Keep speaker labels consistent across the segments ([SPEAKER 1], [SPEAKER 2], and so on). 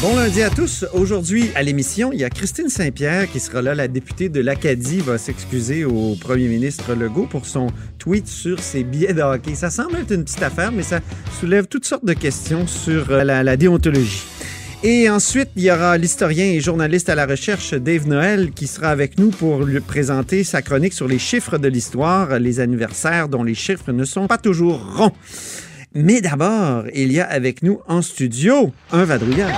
[SPEAKER 1] Bon lundi à tous. Aujourd'hui, à l'émission, il y a Christine Saint-Pierre qui sera là. La députée de l'Acadie va s'excuser au premier ministre Legault pour son tweet sur ses billets de. Ça semble être une petite affaire, mais ça soulève toutes sortes de questions sur euh, la, la déontologie. Et ensuite, il y aura l'historien et journaliste à la recherche Dave Noël qui sera avec nous pour lui présenter sa chronique sur les chiffres de l'histoire, les anniversaires dont les chiffres ne sont pas toujours ronds. Mais d'abord, il y a avec nous en studio un vadrouilleur.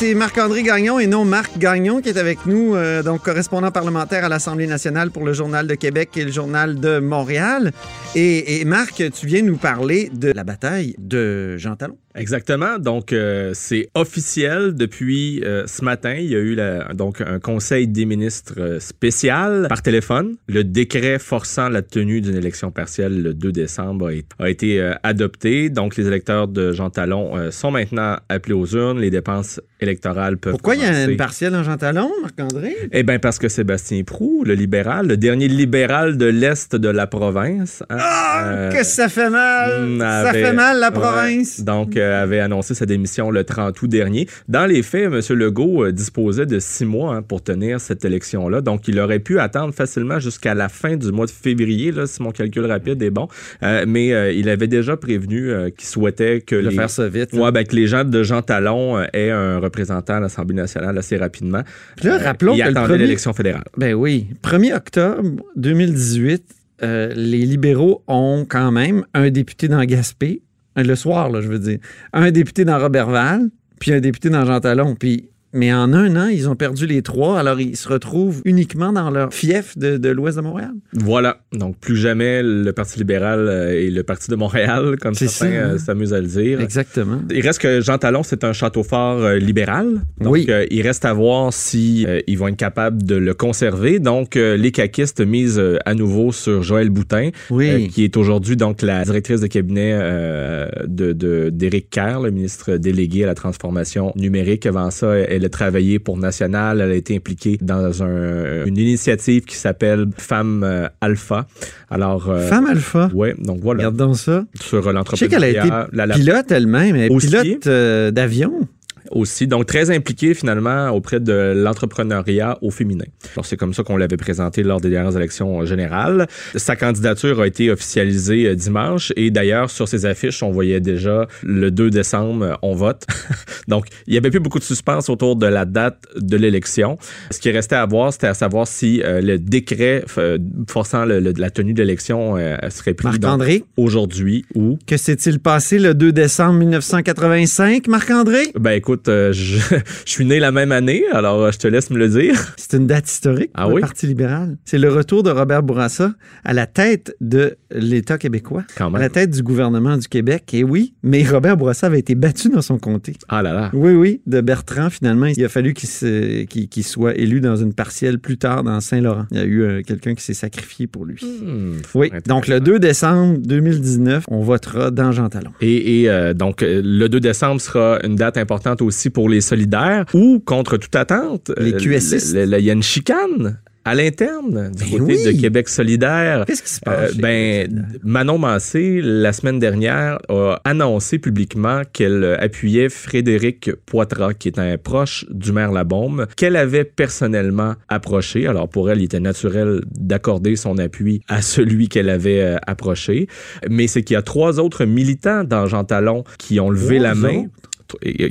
[SPEAKER 1] C'est Marc-André Gagnon et non Marc Gagnon qui est avec nous, euh, donc correspondant parlementaire à l'Assemblée nationale pour le Journal de Québec et le Journal de Montréal. Et, Marc, tu viens nous parler de la bataille de Jean Talon.
[SPEAKER 2] Exactement. Donc, euh, c'est officiel depuis euh, ce matin. Il y a eu donc un conseil des ministres spécial par téléphone. Le décret forçant la tenue d'une élection partielle le 2 décembre a, été- adopté. Donc, les électeurs de Jean Talon sont maintenant appelés aux urnes. Les dépenses électorales peuvent
[SPEAKER 1] Pourquoi il y a une partielle en Jean Talon, Marc-André?
[SPEAKER 2] Eh bien, parce que Sébastien Prou, le libéral, le dernier libéral de l'Est de la province, hein,
[SPEAKER 1] Ah,
[SPEAKER 2] euh,
[SPEAKER 1] que ça fait mal!
[SPEAKER 2] Mm,
[SPEAKER 1] ça fait mal, la
[SPEAKER 2] ouais.
[SPEAKER 1] province!
[SPEAKER 2] donc, euh, avait annoncé sa démission le 30 août dernier. Dans les faits, M. Legault euh, disposait de six mois hein, pour tenir cette élection-là. Donc, il aurait pu attendre facilement jusqu'à la fin du mois de février, là, si mon calcul rapide est bon. Euh, mais euh, il avait déjà prévenu euh, qu'il souhaitait que
[SPEAKER 1] De
[SPEAKER 2] les...
[SPEAKER 1] faire ça vite.
[SPEAKER 2] Ouais, ben, que les gens de Jean Talon aient un représentant à l'Assemblée nationale assez rapidement.
[SPEAKER 1] Puis là,
[SPEAKER 2] Euh,
[SPEAKER 1] rappelons
[SPEAKER 2] il
[SPEAKER 1] que
[SPEAKER 2] attendait l'élection fédérale.
[SPEAKER 1] Ben oui. 1er octobre 2018, euh, les libéraux ont quand même un député dans Gaspé, euh, le soir, là, je veux dire, un député dans Robertval, puis un député dans Jean Talon. Puis mais en un an, ils ont perdu les trois, alors ils se retrouvent uniquement dans leur fief de, de l'ouest de Montréal.
[SPEAKER 2] Voilà. Donc, plus jamais le Parti libéral euh, et le Parti de Montréal, comme certains
[SPEAKER 1] ça, hein?
[SPEAKER 2] euh, s'amusent à le dire.
[SPEAKER 1] Exactement.
[SPEAKER 2] Il reste que Jean Talon, c'est un château fort euh, libéral. Donc,
[SPEAKER 1] Oui.
[SPEAKER 2] euh, il reste à voir si euh, ils vont être capables de le conserver. Donc, euh, les caquistes misent euh, à nouveau sur Joël Boutin,
[SPEAKER 1] Oui.
[SPEAKER 2] euh, qui est aujourd'hui donc la directrice de cabinet euh, de de- d'Éric Kerr, le ministre délégué à la transformation numérique. Avant ça, elle a travaillé pour National. Elle a été impliquée dans un- une initiative qui s'appelle Femmes euh, Alpha. Alors, euh,
[SPEAKER 1] Femme alpha?
[SPEAKER 2] ouais, donc voilà,
[SPEAKER 1] Regarde donc ça.
[SPEAKER 2] sur euh,
[SPEAKER 1] Je sais qu'elle a été
[SPEAKER 2] la- la-
[SPEAKER 1] pilote elle-même, elle est pilote euh, d'avion.
[SPEAKER 2] Aussi. Donc, très impliqué finalement auprès de l'entrepreneuriat au féminin. Alors, c'est comme ça qu'on l'avait présenté lors des dernières élections générales. Sa candidature a été officialisée euh, dimanche et d'ailleurs, sur ses affiches, on voyait déjà le 2 décembre, euh, on vote. Donc, il y avait plus beaucoup de suspense autour de la date de l'élection. Ce qui restait à voir, c'était à savoir si euh, le décret forçant le- le- la tenue de l'élection euh, serait pris aujourd'hui ou
[SPEAKER 1] que s'est-il passé le 2 décembre 1985, Marc-André?
[SPEAKER 2] ben écoute, euh, je, je suis né la même année, alors euh, je te laisse me le dire.
[SPEAKER 1] C'est une date historique
[SPEAKER 2] Ah
[SPEAKER 1] pour le
[SPEAKER 2] oui?
[SPEAKER 1] Parti libéral. C'est le retour de Robert Bourassa à la tête de l'État québécois,
[SPEAKER 2] Quand
[SPEAKER 1] à la tête du gouvernement du Québec. Et oui, mais Robert Bourassa avait été battu dans son comté.
[SPEAKER 2] Ah là là.
[SPEAKER 1] Oui, oui, de Bertrand, finalement. Il a fallu qu'il soit élu dans une partielle plus tard dans Saint-Laurent. Il y a eu euh, quelqu'un qui s'est sacrifié pour lui.
[SPEAKER 2] Hmm,
[SPEAKER 1] Oui, donc le 2 décembre 2019, on votera dans Jean Talon.
[SPEAKER 2] Et, et, euh, donc, le 2 décembre sera une date importante aussi pour les solidaires ou, contre toute attente,
[SPEAKER 1] Les
[SPEAKER 2] euh,
[SPEAKER 1] QSistes.
[SPEAKER 2] le- le- il y a une chicane à l'interne du
[SPEAKER 1] Ben
[SPEAKER 2] côté
[SPEAKER 1] oui.
[SPEAKER 2] de Québec solidaire.
[SPEAKER 1] Qu'est-ce qui se
[SPEAKER 2] Euh,
[SPEAKER 1] passe? chez
[SPEAKER 2] ben? Manon Massé, la semaine dernière, a annoncé publiquement qu'elle appuyait Frédéric Poitras, qui est un proche du maire Labaume, qu'elle avait personnellement approché. Alors, pour elle, il était naturel d'accorder son appui à celui qu'elle avait euh, approché. Mais c'est qu'il y a trois autres militants dans Jean Talon qui ont levé
[SPEAKER 1] Trois
[SPEAKER 2] la main.
[SPEAKER 1] autres?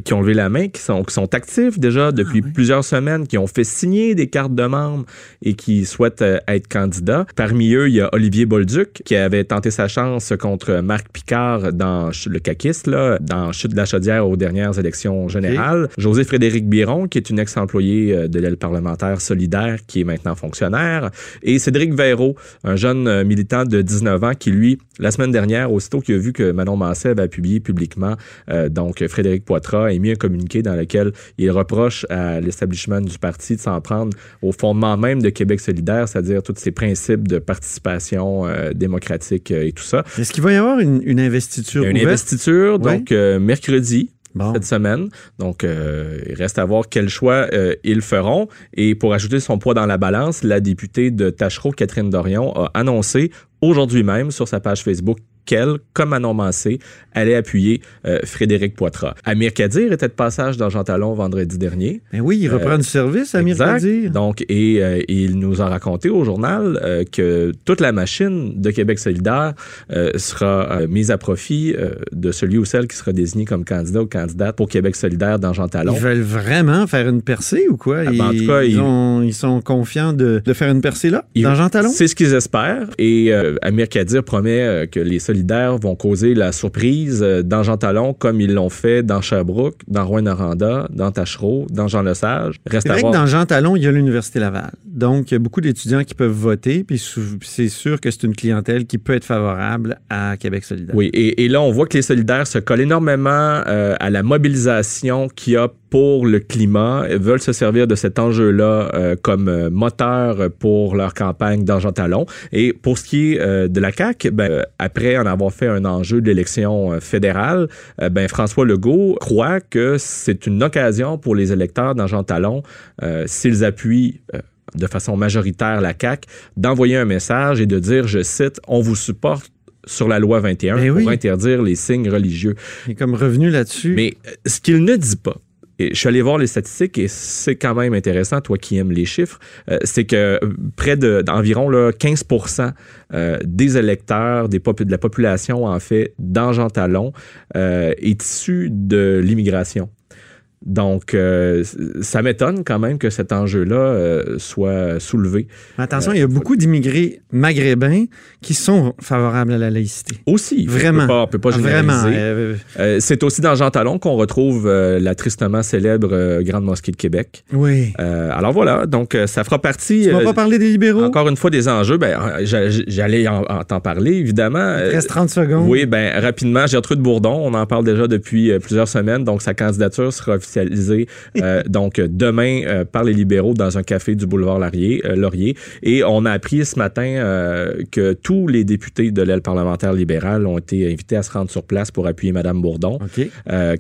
[SPEAKER 2] Qui ont levé la main, qui sont, qui sont actifs déjà depuis
[SPEAKER 1] Ah oui.
[SPEAKER 2] plusieurs semaines, qui ont fait signer des cartes de membres et qui souhaitent euh, être candidats. Parmi eux, il y a Olivier Bolduc qui avait tenté sa chance contre Marc Picard dans le caquiste, là, dans Chute de la Chaudière aux dernières élections générales. José Frédéric Biron, qui est une ex-employée euh, de l'aile parlementaire solidaire, qui est maintenant fonctionnaire. Et Cédric Véraud, un jeune euh, militant de 19 ans qui, lui, la semaine dernière, aussitôt qu'il a vu que Manon Massé avait publié publiquement euh, donc Frédéric Poitras a émis un communiqué dans lequel il reproche à l'establishment du parti de s'en prendre au fondement même de Québec solidaire, c'est-à-dire tous ces principes de participation euh, démocratique euh, et tout ça.
[SPEAKER 1] Est-ce qu'il va y avoir une, investiture
[SPEAKER 2] Une investiture, donc mercredi, cette semaine. Donc, il reste à voir quel choix ils feront. Et pour ajouter son poids dans la balance, la députée de Tachereau, Catherine Dorion, a annoncé aujourd'hui même sur sa page Facebook qu'elle, comme Manon Mancé, allait appuyer euh, Frédéric Poitras. Amir Kadir était de passage dans Jean Talon vendredi dernier.
[SPEAKER 1] Mais oui, il reprend du service, Amir Kadir.
[SPEAKER 2] Donc, et euh, il nous a raconté au journal euh, que toute la machine de Québec solidaire sera mise à profit de celui ou celle qui sera désigné comme candidat ou candidate pour Québec solidaire dans Jean Talon.
[SPEAKER 1] Ils veulent vraiment faire une percée ou quoi? Ah, ben, en tout cas, ils, sont confiants de, faire une percée là, dans Jean Talon?
[SPEAKER 2] C'est ce qu'ils espèrent. Et Amir Kadir promet que les solidaires vont causer la surprise euh, dans Jean Talon comme ils l'ont fait dans Sherbrooke, dans Rouen-Noranda, dans Tachereau, dans Jean-Lesage.
[SPEAKER 1] Reste C'est vrai que dans Jean Talon, il y a l'Université Laval. Donc, il y a beaucoup d'étudiants qui peuvent voter, puis c'est sûr que c'est une clientèle qui peut être favorable à Québec solidaire.
[SPEAKER 2] Oui, et, là, on voit que les solidaires se collent énormément euh, à la mobilisation qu'il y a pour le climat, veulent se servir de cet enjeu-là euh, comme moteur pour leur campagne dans Jean Talon. Et pour ce qui est euh, de la CAQ, ben, après en avoir fait un enjeu de l'élection fédérale, ben, François Legault croit que c'est une occasion pour les électeurs dans Jean Talon, s'ils appuient de façon majoritaire la CAQ, d'envoyer un message et de dire, je cite, on vous supporte sur la loi 21 ben pour interdire les signes religieux.
[SPEAKER 1] Il est comme revenu là-dessus.
[SPEAKER 2] Mais ce qu'il ne dit pas, et je suis allé voir les statistiques et c'est quand même intéressant, toi qui aimes les chiffres, euh, c'est que euh, près d'environ 15% euh, des électeurs de la population, en fait, dans Jean Talon, est issu de l'immigration. Donc, euh, ça m'étonne quand même que cet enjeu-là euh, soit soulevé.
[SPEAKER 1] attention, il y a beaucoup d'immigrés maghrébins qui sont favorables à la laïcité.
[SPEAKER 2] Aussi.
[SPEAKER 1] Vraiment.
[SPEAKER 2] On pas, peut pas généraliser. Vraiment. Euh, c'est aussi dans Jean Talon qu'on retrouve la tristement célèbre Grande Mosquée de Québec.
[SPEAKER 1] Oui.
[SPEAKER 2] alors voilà, donc ça fera partie...
[SPEAKER 1] Tu vas pas parler des libéraux?
[SPEAKER 2] Encore une fois, des enjeux. Ben, j'allais en, t'en parler, évidemment.
[SPEAKER 1] Il reste 30 secondes.
[SPEAKER 2] Oui, ben rapidement, Gertrude Bourdon, on en parle déjà depuis plusieurs semaines, donc sa candidature sera officialisé euh, donc demain euh, par les libéraux dans un café du boulevard Laurier. Euh, Laurier. Et on a appris ce matin que tous les députés de l'aile parlementaire libérale ont été invités à se rendre sur place pour appuyer Mme Bourdon.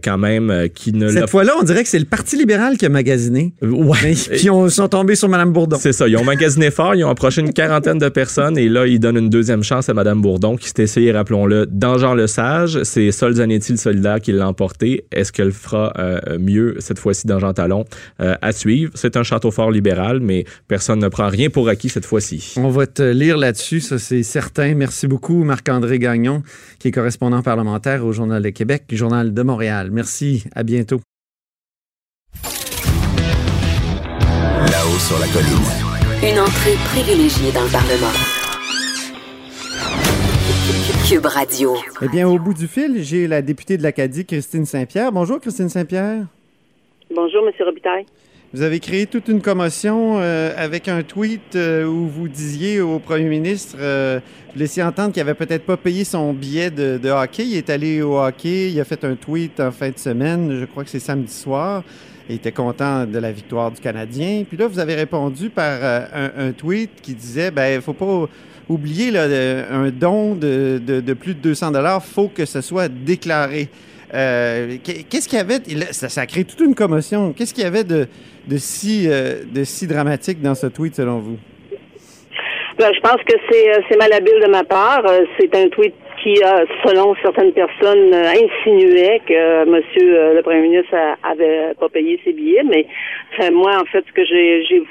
[SPEAKER 2] quand même, qui ne
[SPEAKER 1] Cette fois-là, on dirait que c'est le Parti libéral qui a magasiné.
[SPEAKER 2] Ouais.
[SPEAKER 1] puis ils sont tombés sur Mme Bourdon.
[SPEAKER 2] C'est ça. Ils ont magasiné fort. Ils ont approché une quarantaine de personnes et là, ils donnent une deuxième chance à Mme Bourdon qui s'est essayée, rappelons-le, dans Jean Le Sage. C'est Sol Zanetti, le solidaire, qui l'a emporté. Est-ce qu'elle fera mieux cette fois-ci dans Jean Talon euh, à suivre. C'est un château fort libéral, mais personne ne prend rien pour acquis cette fois-ci.
[SPEAKER 1] On va te lire là-dessus, ça c'est certain. Merci beaucoup, Marc-André Gagnon, qui est correspondant parlementaire au Journal de Québec, Journal de Montréal. Merci, à bientôt.
[SPEAKER 3] Là-haut sur la colline.
[SPEAKER 4] Une entrée privilégiée dans le Parlement. Cube Radio.
[SPEAKER 1] Eh bien, au bout du fil, j'ai la députée de l'Acadie, Christine Saint-Pierre. Bonjour, Christine Saint-Pierre.
[SPEAKER 5] Bonjour, M. Robitaille.
[SPEAKER 1] Vous avez créé toute une commotion euh, avec un tweet euh, où vous disiez au premier ministre, euh, vous laissiez entendre qu'il n'avait peut-être pas payé son billet de, hockey. Il est allé au hockey, il a fait un tweet en fin de semaine, je crois que c'est samedi soir. Était content de la victoire du Canadien. Puis là, vous avez répondu par un, tweet qui disait, ben, il faut pas oublier là, un don de, de, plus de 200 dollars, faut que ce soit déclaré. Euh, qu'est-ce qu'il y avait, ça, a créé toute une commotion, qu'est-ce qu'il y avait de, de, si, euh, de si dramatique dans ce tweet selon vous?
[SPEAKER 5] Ben, je pense que c'est, euh, c'est malhabile de ma part. C'est un tweet qui, selon certaines personnes, insinuait que Monsieur le Premier ministre avait pas payé ses billets. Mais moi, en fait, ce que j'ai, j'ai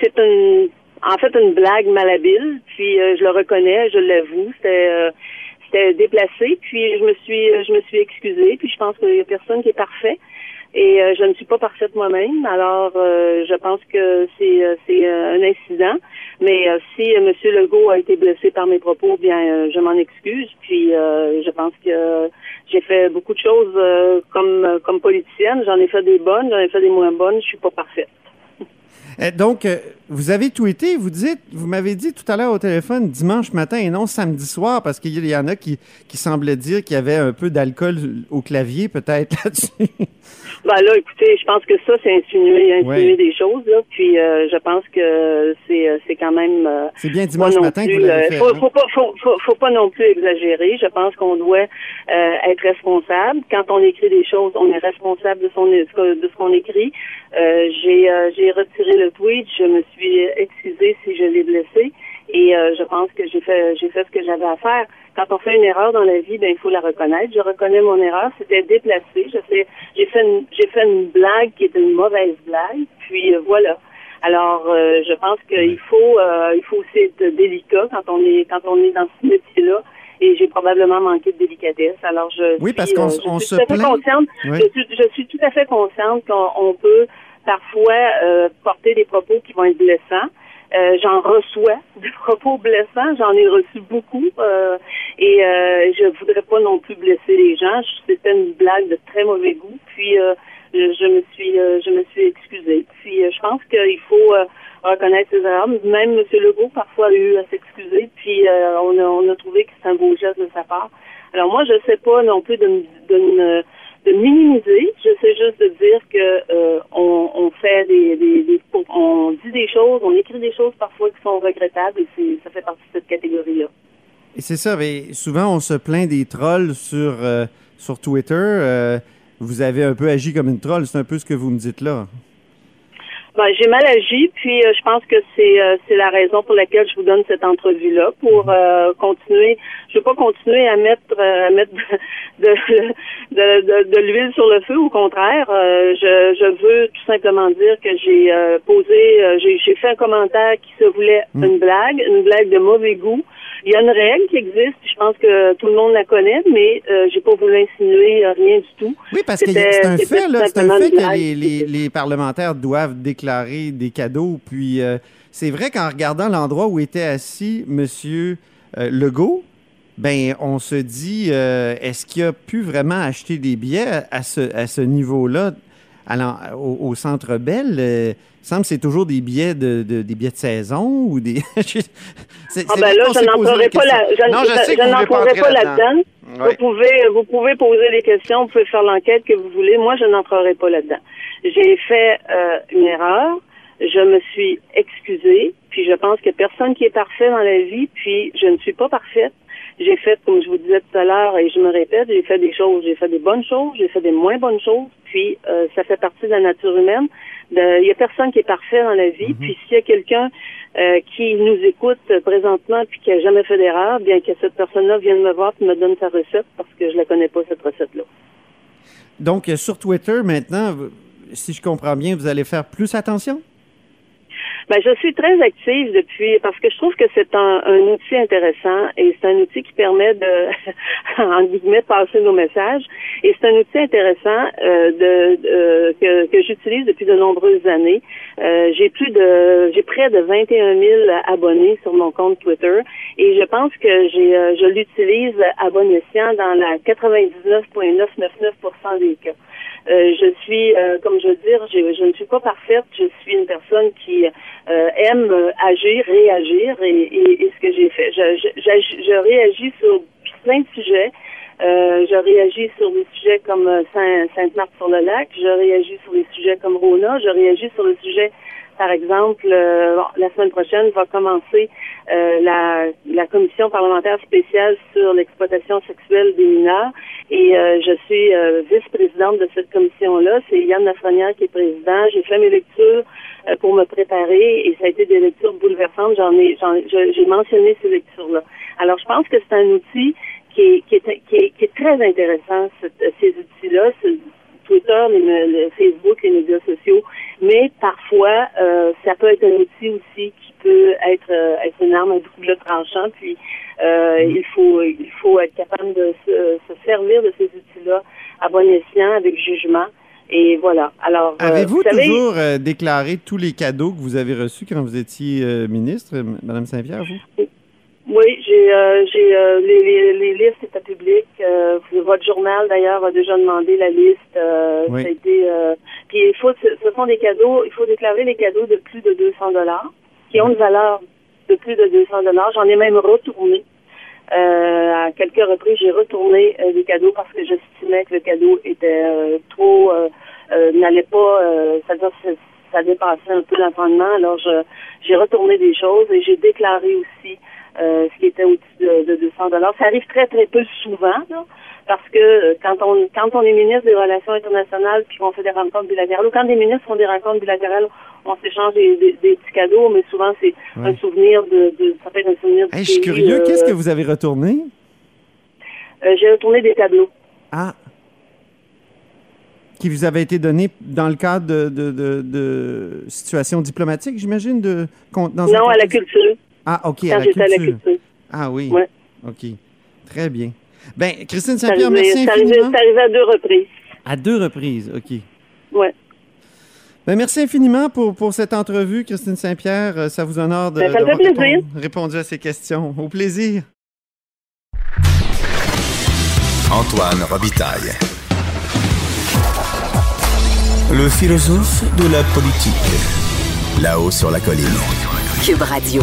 [SPEAKER 5] c'est, une, en fait, une blague malhabile. Puis je le reconnais, je l'avoue. C'était déplacé, puis je me suis je me suis excusée, puis je pense qu'il y a personne qui est parfait. Et euh, je ne suis pas parfaite moi-même, alors euh, je pense que c'est euh, c'est un incident. Mais si M. Legault a été blessé par mes propos, bien je m'en excuse. Puis je pense que j'ai fait beaucoup de choses comme comme politicienne. J'en ai fait des bonnes, j'en ai fait des moins bonnes. Je suis pas parfaite.
[SPEAKER 1] Euh, donc, euh, vous avez tweeté, vous dites, vous m'avez dit tout à l'heure au téléphone dimanche matin et non samedi soir, parce qu'il y en a qui, qui semblaient dire qu'il y avait un peu d'alcool au clavier, peut-être là-dessus.
[SPEAKER 5] Ben là, écoutez, je pense que ça, c'est insinuer, insinuer des choses, là. Puis euh, je pense que c'est euh, c'est quand même. euh,
[SPEAKER 1] C'est bien dimanche matin que
[SPEAKER 5] plus,
[SPEAKER 1] vous l'avez
[SPEAKER 5] euh,
[SPEAKER 1] fait.
[SPEAKER 5] faut,
[SPEAKER 1] hein?
[SPEAKER 5] faut pas, faut, faut, faut pas non plus exagérer. Je pense qu'on doit euh, être responsable. Quand on écrit des choses, on est responsable de son de ce qu'on écrit. Euh, j'ai euh, j'ai retiré le tweet. Je me suis excusée si je l'ai blessé. Et euh, je pense que j'ai fait j'ai fait ce que j'avais à faire. Quand on fait une erreur dans la vie, ben il faut la reconnaître. Je reconnais mon erreur. C'était déplacé. Je sais, j'ai fait une, j'ai fait une blague qui était une mauvaise blague. Puis euh, voilà. Alors, euh, je pense qu'il faut, euh, il faut aussi être délicat quand on est, quand on est dans ce métier-là. Et j'ai probablement manqué de délicatesse. Alors, je
[SPEAKER 1] Oui,
[SPEAKER 5] suis,
[SPEAKER 1] parce qu'on
[SPEAKER 5] euh,
[SPEAKER 1] on
[SPEAKER 5] suis
[SPEAKER 1] se plaint.
[SPEAKER 5] consciente.
[SPEAKER 1] Oui.
[SPEAKER 5] Je, suis, je suis tout à fait consciente qu'on on peut parfois euh, porter des propos qui vont être blessants. Euh, j'en reçois des propos blessants, j'en ai reçu beaucoup euh, et euh, je voudrais pas non plus blesser les gens. C'était une blague de très mauvais goût. Puis euh, je, je me suis je me suis excusée. Puis je pense qu'il faut reconnaître ses erreurs. Même M. Legault parfois a eu à s'excuser. Puis on, a, on a trouvé que c'est un beau geste de sa part. Alors moi je sais pas non plus de, de, me- de minimiser. Je sais juste de dire que euh, on, fait des, on dit des choses, on écrit des choses parfois qui sont regrettables et ça fait partie de cette catégorie-là.
[SPEAKER 1] Et c'est ça, mais souvent on se plaint des trolls sur, euh, sur Twitter. Euh, vous avez un peu agi comme une troll, c'est un peu ce que vous me dites là.
[SPEAKER 5] Ben, j'ai mal agi, puis euh, je pense que c'est euh, c'est la raison pour laquelle je vous donne cette entrevue-là pour euh, continuer. Je veux pas continuer à mettre euh, à mettre de de, de, de l'huile sur le feu. Au contraire, euh, je, je veux tout simplement dire que j'ai euh, posé, euh, j'ai j'ai fait un commentaire qui se voulait une blague, une blague de mauvais goût. Il y a une règle qui existe, je pense que tout le monde la connaît, mais euh, j'ai pas voulu insinuer euh, rien du tout.
[SPEAKER 1] Oui, parce que c'est un fait, là, c'est un fait que les, les- les parlementaires doivent déclarer des cadeaux. Puis euh, c'est vrai qu'en regardant l'endroit où était assis M. Legault, ben on se dit, euh, est-ce qu'il a pu vraiment acheter des billets à, à ce, à ce niveau-là? À au, au Centre Bell? Euh, il semble que c'est toujours des billets de, de- des billets de saison ou des... C'est- c'est
[SPEAKER 5] Ah ben là, je n'entrerai pas
[SPEAKER 1] question.
[SPEAKER 5] là. Je,
[SPEAKER 1] Non, je
[SPEAKER 5] je-
[SPEAKER 1] sais
[SPEAKER 5] je
[SPEAKER 1] que vous voulez pas
[SPEAKER 5] n'entrerai
[SPEAKER 1] entrer
[SPEAKER 5] pas
[SPEAKER 1] là-dedans.
[SPEAKER 5] là-dedans.
[SPEAKER 1] Ouais.
[SPEAKER 5] Vous pouvez, vous pouvez poser des questions, vous pouvez faire l'enquête que vous voulez. Moi, je n'entrerai pas là-dedans. J'ai fait euh, une erreur. Je me suis excusée. Puis je pense que personne qui est parfait dans la vie. Puis je ne suis pas parfaite. J'ai fait, comme je vous disais tout à l'heure, et je me répète, j'ai fait des choses, j'ai fait des bonnes choses, j'ai fait des moins bonnes choses. Puis euh, ça fait partie de la nature humaine. Il y a personne qui est parfait dans la vie. Puis s'il y a quelqu'un euh, qui nous écoute euh, présentement puis qui a jamais fait d'erreur, bien que cette personne-là vienne me voir et me donne sa recette parce que je la connais pas cette recette-là.
[SPEAKER 1] Donc, euh, sur Twitter, maintenant, si je comprends bien, vous allez faire plus attention?
[SPEAKER 5] Ben, je suis très active depuis parce que je trouve que c'est un, un outil intéressant et c'est un outil qui permet de, en guillemets, passer nos messages. Et c'est un outil intéressant euh, de, de- que, que j'utilise depuis de nombreuses années. Euh, j'ai plus de, j'ai près de 21 000 abonnés sur mon compte Twitter et je pense que j'ai, euh, je l'utilise à bon escient dans la 99,999% des cas. Euh, je suis, euh, comme je veux dire, je, ne suis pas parfaite. Je suis une personne qui euh, aime agir, réagir, et, et, et ce que j'ai fait. Je, je, je réagis sur plein de sujets. Euh, je réagis sur des sujets comme Saint, Sainte-Marthe-sur-le-Lac. Je réagis sur des sujets comme Rona. Je réagis sur des sujets, par exemple, euh, bon, la semaine prochaine va commencer euh, la, la commission parlementaire spéciale sur l'exploitation sexuelle des mineurs. Et euh, je suis euh, vice-présidente de cette commission-là. C'est Yann Lafrenière qui est président. J'ai fait mes lectures euh, pour me préparer et ça a été des lectures bouleversantes. J'en ai, j'ai mentionné ces lectures-là. Alors, je pense que c'est un outil qui est, qui est, qui est, qui est très intéressant, cette- ces outils-là. Twitter, les, le Facebook, les médias sociaux. Mais parfois, euh, ça peut être un outil aussi qui peut être, euh, être une arme à double tranchant. Puis, euh, il faut il faut être capable de se, se servir de ces outils-là à bon escient, avec jugement. Et voilà. Alors, euh,
[SPEAKER 1] Avez-vous toujours déclaré tous les cadeaux que vous avez reçus quand vous étiez ministre, Madame Saint-Pierre, vous?
[SPEAKER 5] Oui, j'ai euh, j'ai euh, les, les, les listes étaient publiques. Euh, votre journal d'ailleurs a déjà demandé la liste.
[SPEAKER 1] Oui.
[SPEAKER 5] Ça a été puis il faut, ce sont des cadeaux, il faut déclarer les cadeaux de plus de 200 dollars, qui ont une valeur de plus de 200 dollars. J'en ai même retourné. Euh, à quelques reprises, j'ai retourné euh, des cadeaux parce que j'estimais que le cadeau était euh, trop, n'allait pas, c'est-à-dire ça dépassait un peu l'entendement. Alors, j'ai retourné des choses et j'ai déclaré aussi ce qui était au-dessus de, de 200 dollars. Ça arrive très, très peu souvent, parce que euh, quand on quand on est ministre des Relations internationales puis qu'on fait des rencontres bilatérales, ou quand des ministres font des rencontres bilatérales, on s'échange des, des, petits cadeaux, mais souvent c'est un souvenir de, de, ça peut être un souvenir
[SPEAKER 1] Je suis curieux, euh, qu'est-ce que vous avez retourné?
[SPEAKER 5] Euh, j'ai retourné des tableaux.
[SPEAKER 1] Ah. Qui vous avaient été donnés dans le cadre de, de, de, situations diplomatiques, j'imagine? De,
[SPEAKER 5] dans non, à la culture.
[SPEAKER 1] Ah, OK,
[SPEAKER 5] à la culture.
[SPEAKER 1] Ah oui.
[SPEAKER 5] Ouais.
[SPEAKER 1] OK. Très bien. Ben, Christine Saint-Pierre, merci
[SPEAKER 5] infiniment. C'est arrivé à deux reprises. À
[SPEAKER 1] deux reprises, OK.
[SPEAKER 5] Oui.
[SPEAKER 1] Ben, merci infiniment pour, pour cette entrevue, Christine Saint-Pierre. Euh, ça vous honore de,
[SPEAKER 5] ben,
[SPEAKER 1] répondu à ces questions. Au plaisir.
[SPEAKER 3] Antoine Robitaille. Le philosophe de la politique. Là-haut sur la colline.
[SPEAKER 4] Cube Radio.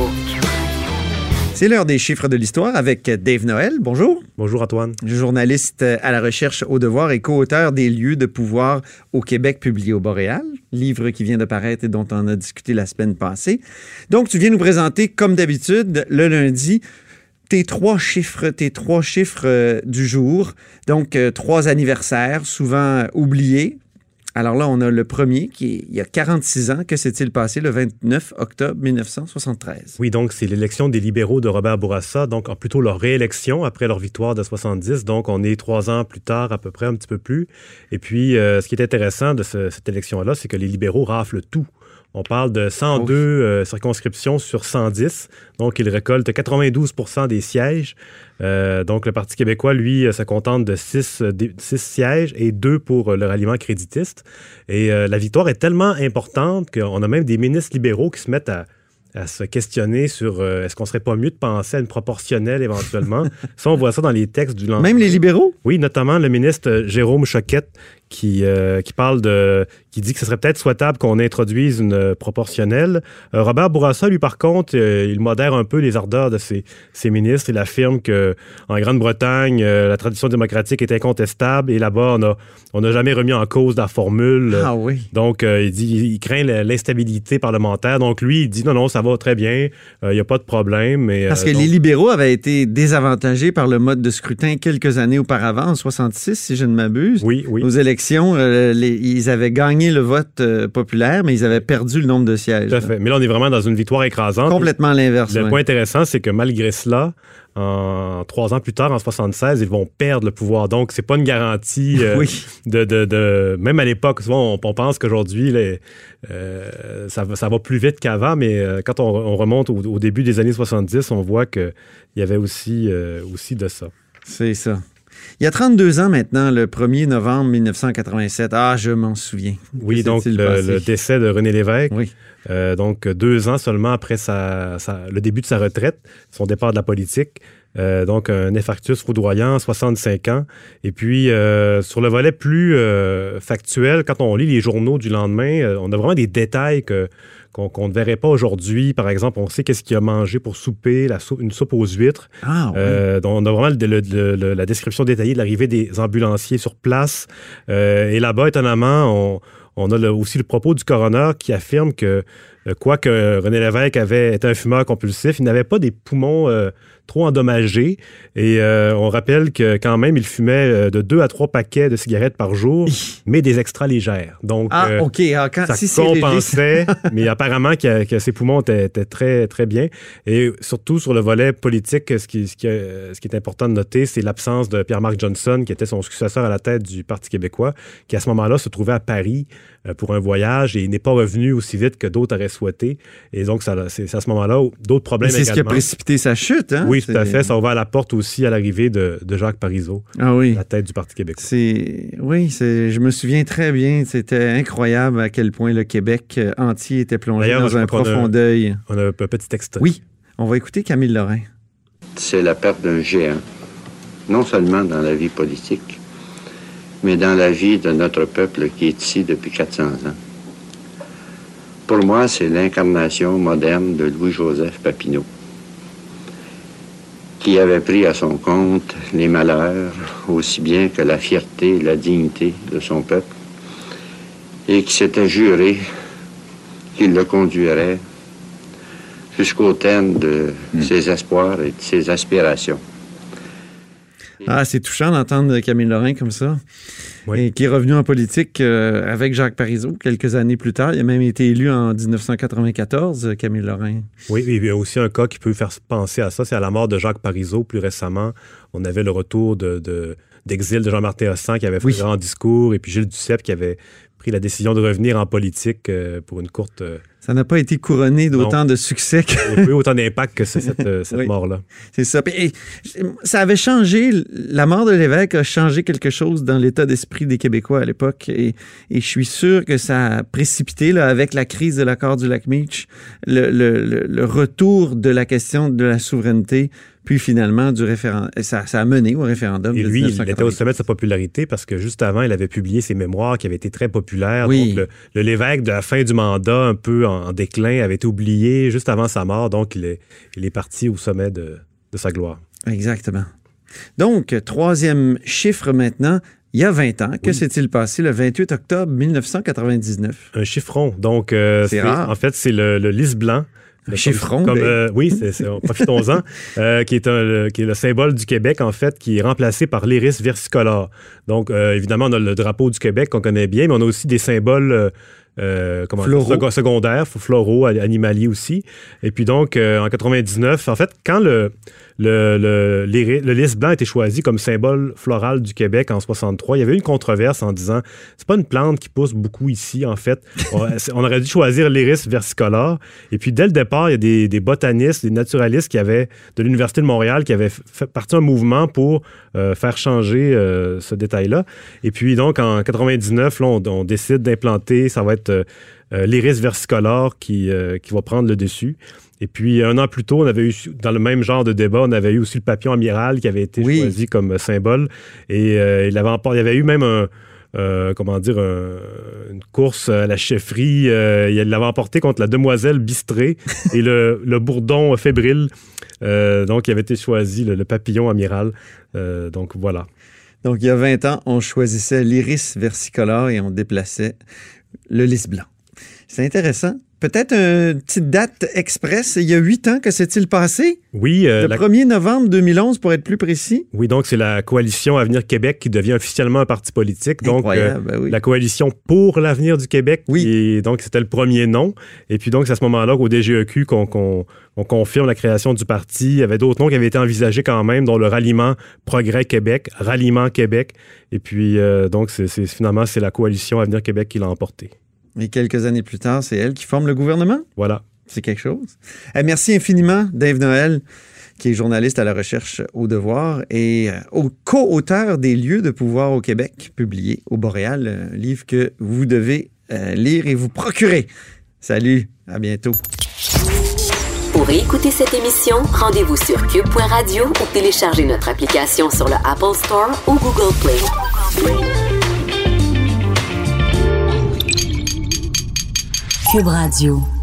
[SPEAKER 1] C'est l'heure des chiffres de l'histoire avec Dave Noël. Bonjour.
[SPEAKER 6] Bonjour Antoine.
[SPEAKER 1] Journaliste à la recherche au devoir et co-auteur des lieux de pouvoir au Québec publié au Boréal, livre qui vient de paraître et dont on a discuté la semaine passée. Donc tu viens nous présenter comme d'habitude le lundi tes trois chiffres, tes trois chiffres euh, du jour. Donc, euh, trois anniversaires, souvent oubliés, alors là, on a le premier qui il y a 46 ans. Que s'est-il passé le 29 octobre 1973?
[SPEAKER 6] Oui, donc c'est l'élection des libéraux de Robert Bourassa, donc plutôt leur réélection après leur victoire de 70. Donc on est trois ans plus tard, à peu près, un petit peu plus. Et puis, euh, ce qui est intéressant de cette élection-là, c'est que les libéraux raflent tout. On parle de 102 euh, circonscriptions sur 110. Donc, ils récoltent 92% des sièges. Euh, donc, le Parti québécois, lui, euh, se contente de 6, sièges et 2 pour le ralliement créditiste. Et la victoire est tellement importante qu'on a même des ministres libéraux qui se mettent à, se questionner sur est-ce qu'on serait pas mieux de penser à une proportionnelle éventuellement? ça, on voit ça dans les textes du lendemain.
[SPEAKER 1] Même les libéraux?
[SPEAKER 6] Oui, notamment le ministre Jérôme Choquette qui, qui parle de qui dit que ce serait peut-être souhaitable qu'on introduise une euh, proportionnelle. Euh, Robert Bourassa, lui, par contre, euh, il modère un peu les ardeurs de ses, ses ministres. Il affirme que en Grande-Bretagne, la tradition démocratique est incontestable et là-bas, on n'a jamais remis en cause la formule.
[SPEAKER 1] Ah oui.
[SPEAKER 6] Donc, il dit il craint l'instabilité parlementaire. Donc, lui, il dit non, non, ça va très bien, il n'y a pas de problème. Mais,
[SPEAKER 1] Parce que les libéraux avaient été désavantagés par le mode de scrutin quelques années auparavant, en 66, si je ne m'abuse.
[SPEAKER 6] Oui, oui.
[SPEAKER 1] Aux élections, ils avaient gagné le vote euh, populaire, mais ils avaient perdu le nombre de sièges.
[SPEAKER 6] Tout à fait. Mais là, on est vraiment dans une victoire écrasante.
[SPEAKER 1] Complètement l'inverse.
[SPEAKER 6] Le point intéressant, c'est que malgré cela, en trois ans plus tard, en 76, ils vont perdre le pouvoir. Donc, c'est pas une garantie euh,
[SPEAKER 1] oui.
[SPEAKER 6] de, de, de, Même à l'époque, souvent, on, pense qu'aujourd'hui, euh, ça, ça, va plus vite qu'avant, mais quand on, remonte au, début des années 70, on voit qu'il y avait aussi, aussi de ça.
[SPEAKER 1] C'est ça. Il y a 32 ans maintenant, le 1er novembre 1987. Ah, je m'en souviens.
[SPEAKER 6] Oui, donc le, décès de René Lévesque.
[SPEAKER 1] Oui.
[SPEAKER 6] Euh, donc deux ans seulement après sa, le début de sa retraite, son départ de la politique. Euh, donc un infarctus foudroyant, 65 ans. Et puis euh, sur le volet plus factuel, quand on lit les journaux du lendemain, on a vraiment des détails que qu'on ne verrait pas aujourd'hui. Par exemple, on sait qu'est-ce qu'il a mangé pour souper, la une soupe aux huîtres.
[SPEAKER 1] Ah, euh,
[SPEAKER 6] on a vraiment la description détaillée de l'arrivée des ambulanciers sur place. Euh, et là-bas, étonnamment, on, a aussi le propos du coroner qui affirme que, euh, quoique René Lévesque avait été un fumeur compulsif, il n'avait pas des poumons trop endommagé. Et euh, on rappelle que quand même, il fumait euh, de deux à trois paquets de cigarettes par jour, mais des extra légères. Donc,
[SPEAKER 1] ah, euh, OK. Ah,
[SPEAKER 6] ça compensait, mais apparemment que, ses poumons étaient, très, très bien. Et surtout sur le volet politique, ce qui, ce qui, ce qui est important de noter, c'est l'absence de Pierre-Marc Johnson, qui était son successeur à la tête du Parti québécois, qui à ce moment-là se trouvait à Paris pour un voyage et n'est pas revenu aussi vite que d'autres souhaité. Et donc, c'est à ce moment-là d'autres problèmes
[SPEAKER 1] C'est ce qui a précipité sa chute, hein?
[SPEAKER 6] Oui, tout à fait. Ça ouvre la porte aussi à l'arrivée de, Jacques Parizeau,
[SPEAKER 1] ah oui.
[SPEAKER 6] la tête du Parti québécois.
[SPEAKER 1] Oui, je me souviens très bien. C'était incroyable à quel point le Québec euh, entier était plongé dans un profond deuil.
[SPEAKER 6] On a un petit texte.
[SPEAKER 1] Oui, on va écouter Camille Lorrain.
[SPEAKER 7] C'est la perte d'un géant, non seulement dans la vie politique, mais dans la vie de notre peuple qui est ici depuis 400 ans. Pour moi, c'est l'incarnation moderne de Louis-Joseph Papineau, qui avait pris à son compte les malheurs aussi bien que la fierté et la dignité de son peuple, et qui s'était juré qu'il le conduirait jusqu'au terme de
[SPEAKER 1] Hmm.
[SPEAKER 7] ses espoirs et de ses aspirations.
[SPEAKER 1] Ah, c'est touchant d'entendre Camille Lorrain comme ça.
[SPEAKER 6] Oui.
[SPEAKER 1] Et qui est revenu en politique euh, avec Jacques Parizeau quelques années plus tard. Il a même été élu en 1994, euh, Camille Lorrain.
[SPEAKER 6] Oui, il y a aussi un cas qui peut faire penser à ça, c'est à la mort de Jacques Parizeau plus récemment. On avait le retour de, de- d'exil de Jean-Martin Hossan qui avait fait
[SPEAKER 1] Oui.
[SPEAKER 6] un grand discours, et puis Gilles Duceppe qui avait pris la décision de revenir en politique euh, pour une courte... euh,
[SPEAKER 1] Ça n'a pas été couronné d'autant de succès que
[SPEAKER 6] eu autant d'impact que cette, euh, cette
[SPEAKER 1] Oui.
[SPEAKER 6] mort-là.
[SPEAKER 1] c'est ça. Et, ça avait changé, la mort de l'évêque a changé quelque chose dans l'état d'esprit des Québécois à l'époque. Et, et je suis sûr que ça a précipité, là, avec la crise de l'accord du lac Meach, le, le- le- le retour de la question de la souveraineté, puis finalement du référendum. Ça, ça a mené au référendum.
[SPEAKER 6] Et
[SPEAKER 1] de
[SPEAKER 6] lui, il était au
[SPEAKER 1] 1980.
[SPEAKER 6] sommet de sa popularité parce que juste avant, il avait publié ses mémoires qui avaient été très populaires.
[SPEAKER 1] Oui.
[SPEAKER 6] Donc, le l'évêque de la fin du mandat, un peu en, déclin, avait été oublié juste avant sa mort. Donc, il est, il est parti au sommet de, de sa gloire.
[SPEAKER 1] Exactement. Donc, troisième chiffre maintenant. Il y a 20 ans, que
[SPEAKER 6] Oui.
[SPEAKER 1] s'est-il passé le 28 octobre 1999?
[SPEAKER 6] Un chiffron. Donc, euh,
[SPEAKER 1] C'est rare.
[SPEAKER 6] en fait, c'est le, le lys blanc.
[SPEAKER 1] Un chiffron,
[SPEAKER 6] Comme,
[SPEAKER 1] ben-
[SPEAKER 6] euh, oui, profitons-en. euh, qui, est un- le, qui est le symbole du Québec, en fait, qui est remplacé par l'iris versicolore. Donc, euh, évidemment, on a le drapeau du Québec qu'on connaît bien, mais on a aussi des symboles. Euh, comment
[SPEAKER 1] Floraux.
[SPEAKER 6] seco- secondaires, floraux, animaliers aussi. Et puis donc, euh, en 99, en fait, quand le, le, le, le lys blanc a été choisi comme symbole floral du Québec en 63, il y avait une controverse en disant c'est pas une plante qui pousse beaucoup ici, en fait. on, on aurait dû choisir l'iris versicolore. Et puis, dès le départ, il y a des, des botanistes, des naturalistes qui avaient, de l'Université de Montréal, qui avaient fait partie d'un mouvement pour euh, faire changer euh, ce détail-là. Et puis, donc, en 99, là, on, on décide d'implanter, ça va être euh, euh, l'iris versicolore qui, euh, qui va prendre le dessus. Et puis, un an plus tôt, on avait eu, dans le même genre de débat, on avait eu aussi le papillon amiral qui avait été
[SPEAKER 1] Oui.
[SPEAKER 6] choisi comme symbole. Et euh, il, avait il y avait eu même un, euh, comment dire, un- une course à la chefferie. Euh, il l'avait emporté contre la demoiselle bistrée et le, le bourdon fébrile. Euh, donc, il avait été choisi, le, le papillon amiral. Euh, donc, voilà.
[SPEAKER 1] Donc, il y a 20 ans, on choisissait l'iris versicolore et on déplaçait le lys blanc. C'est intéressant. Peut-être une petite date express. Il y a huit ans, que s'est-il passé?
[SPEAKER 6] Oui, euh,
[SPEAKER 1] Le
[SPEAKER 6] la-
[SPEAKER 1] 1er novembre 2011, pour être plus précis.
[SPEAKER 6] oui, donc c'est la coalition Avenir Québec qui devient officiellement un parti politique. Donc, euh,
[SPEAKER 1] ben oui.
[SPEAKER 6] la coalition pour l'avenir du Québec.
[SPEAKER 1] Oui.
[SPEAKER 6] Et donc, c'était le premier nom. Et puis, donc, c'est à ce moment-là qu'au DGEQ, qu'on on confirme la création du parti. Il y avait d'autres noms qui avaient été envisagés quand même, dont le ralliement Progrès Québec, Ralliement Québec. Et puis, euh, donc, c'est- finalement, c'est la coalition Avenir Québec qui l'a emporté.
[SPEAKER 1] Et quelques années plus tard, c'est elle qui forme le gouvernement.
[SPEAKER 6] Voilà.
[SPEAKER 1] C'est quelque chose. Eh, merci infiniment, Dave Noël, qui est journaliste à la recherche au devoir et euh, au co-auteur des lieux de pouvoir au Québec, publié au Boréal, un livre que vous devez euh, lire et vous procurer. Salut, à bientôt.
[SPEAKER 4] Pour écouter cette émission, rendez-vous sur cube.radio ou téléchargez notre application sur le Apple Store ou Google Play.
[SPEAKER 8] Cube Radio.